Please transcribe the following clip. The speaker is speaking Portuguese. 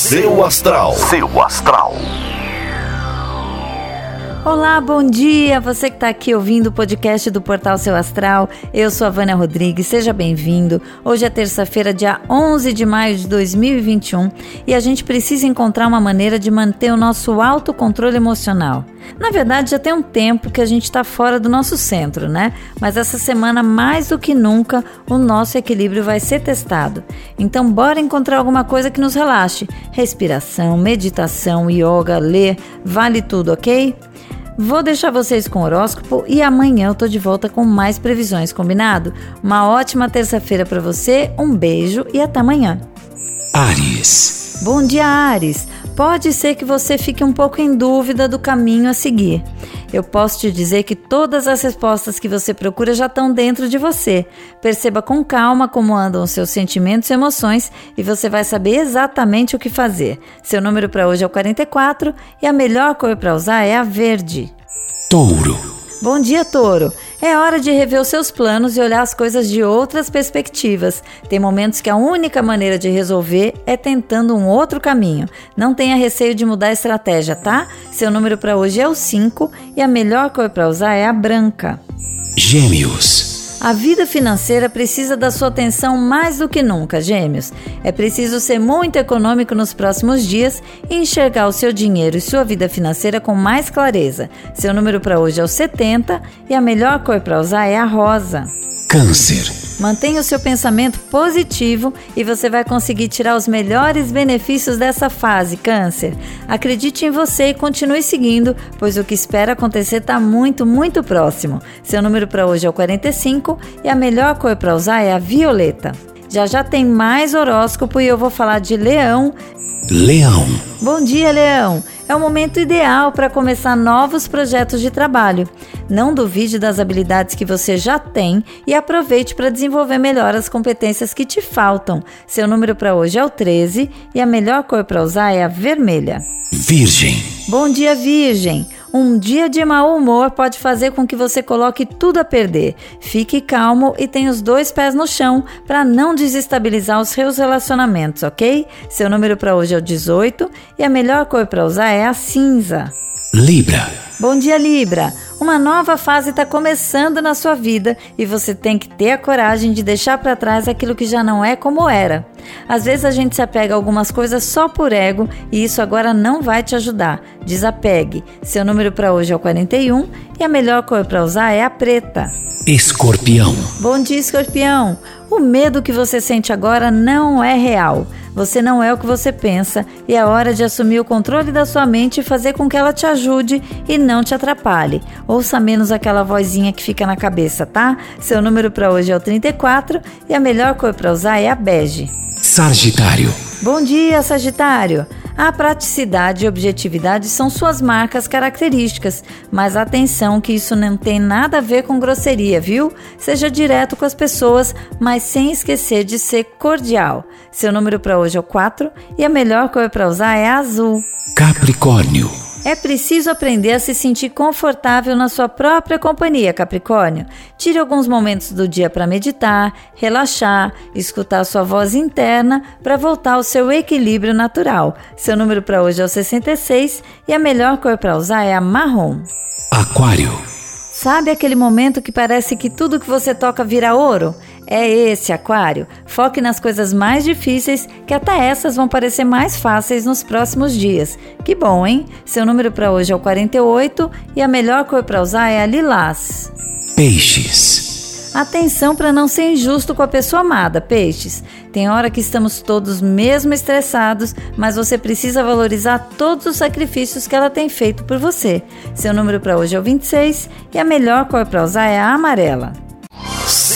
Seu astral. Seu astral. Olá, bom dia! Você que está aqui ouvindo o podcast do Portal Seu Astral, eu sou a Vânia Rodrigues, seja bem-vindo. Hoje é terça-feira, dia 11 de maio de 2021 e a gente precisa encontrar uma maneira de manter o nosso autocontrole emocional. Na verdade, já tem um tempo que a gente está fora do nosso centro, né? Mas essa semana, mais do que nunca, o nosso equilíbrio vai ser testado. Então, bora encontrar alguma coisa que nos relaxe. Respiração, meditação, yoga, ler, vale tudo, ok? Vou deixar vocês com o horóscopo e amanhã eu tô de volta com mais previsões, combinado? Uma ótima terça-feira para você, um beijo e até amanhã. Ares. Bom dia, Ares. Pode ser que você fique um pouco em dúvida do caminho a seguir. Eu posso te dizer que todas as respostas que você procura já estão dentro de você. Perceba com calma como andam os seus sentimentos e emoções e você vai saber exatamente o que fazer. Seu número para hoje é o 44 e a melhor cor para usar é a verde. Touro. Bom dia, Touro. É hora de rever os seus planos e olhar as coisas de outras perspectivas. Tem momentos que a única maneira de resolver é tentando um outro caminho. Não tenha receio de mudar a estratégia, tá? Seu número para hoje é o 5 e a melhor cor para usar é a branca. Gêmeos. A vida financeira precisa da sua atenção mais do que nunca, gêmeos. É preciso ser muito econômico nos próximos dias e enxergar o seu dinheiro e sua vida financeira com mais clareza. Seu número para hoje é o 70 e a melhor cor para usar é a rosa. Câncer. Mantenha o seu pensamento positivo e você vai conseguir tirar os melhores benefícios dessa fase, Câncer. Acredite em você e continue seguindo, pois o que espera acontecer está muito, muito próximo. Seu número para hoje é o 45 e a melhor cor para usar é a violeta. Já já tem mais horóscopo e eu vou falar de Leão. Leão. Bom dia, Leão. É o momento ideal para começar novos projetos de trabalho. Não duvide das habilidades que você já tem e aproveite para desenvolver melhor as competências que te faltam. Seu número para hoje é o 13 e a melhor cor para usar é a vermelha. Virgem. Bom dia, Virgem. Um dia de mau humor pode fazer com que você coloque tudo a perder. Fique calmo e tenha os dois pés no chão para não desestabilizar os seus relacionamentos, ok? Seu número para hoje é o 18 e a melhor cor para usar é a cinza. Libra. Bom dia, Libra. Uma nova fase está começando na sua vida e você tem que ter a coragem de deixar para trás aquilo que já não é como era. Às vezes a gente se apega a algumas coisas só por ego e isso agora não vai te ajudar. Desapegue. Seu número para hoje é o 41 e a melhor cor para usar é a preta. Escorpião. Bom dia, escorpião. O medo que você sente agora não é real. Você não é o que você pensa e é hora de assumir o controle da sua mente e fazer com que ela te ajude e não te atrapalhe. Ouça menos aquela vozinha que fica na cabeça, tá? Seu número para hoje é o 34 e a melhor cor para usar é a bege. Sagitário. Bom dia, Sagitário. A praticidade e objetividade são suas marcas características, mas atenção que isso não tem nada a ver com grosseria, viu? Seja direto com as pessoas, mas sem esquecer de ser cordial. Seu número para hoje é o 4 e a melhor cor para usar é azul. Capricórnio. É preciso aprender a se sentir confortável na sua própria companhia, Capricórnio. Tire alguns momentos do dia para meditar, relaxar, escutar sua voz interna para voltar ao seu equilíbrio natural. Seu número para hoje é o 66 e a melhor cor para usar é a marrom. Aquário. Sabe aquele momento que parece que tudo que você toca vira ouro? É esse, Aquário. Foque nas coisas mais difíceis, que até essas vão parecer mais fáceis nos próximos dias. Que bom, hein? Seu número para hoje é o 48 e a melhor cor para usar é a lilás. Peixes. Atenção para não ser injusto com a pessoa amada, peixes. Tem hora que estamos todos mesmo estressados, mas você precisa valorizar todos os sacrifícios que ela tem feito por você. Seu número para hoje é o 26 e a melhor cor para usar é a amarela.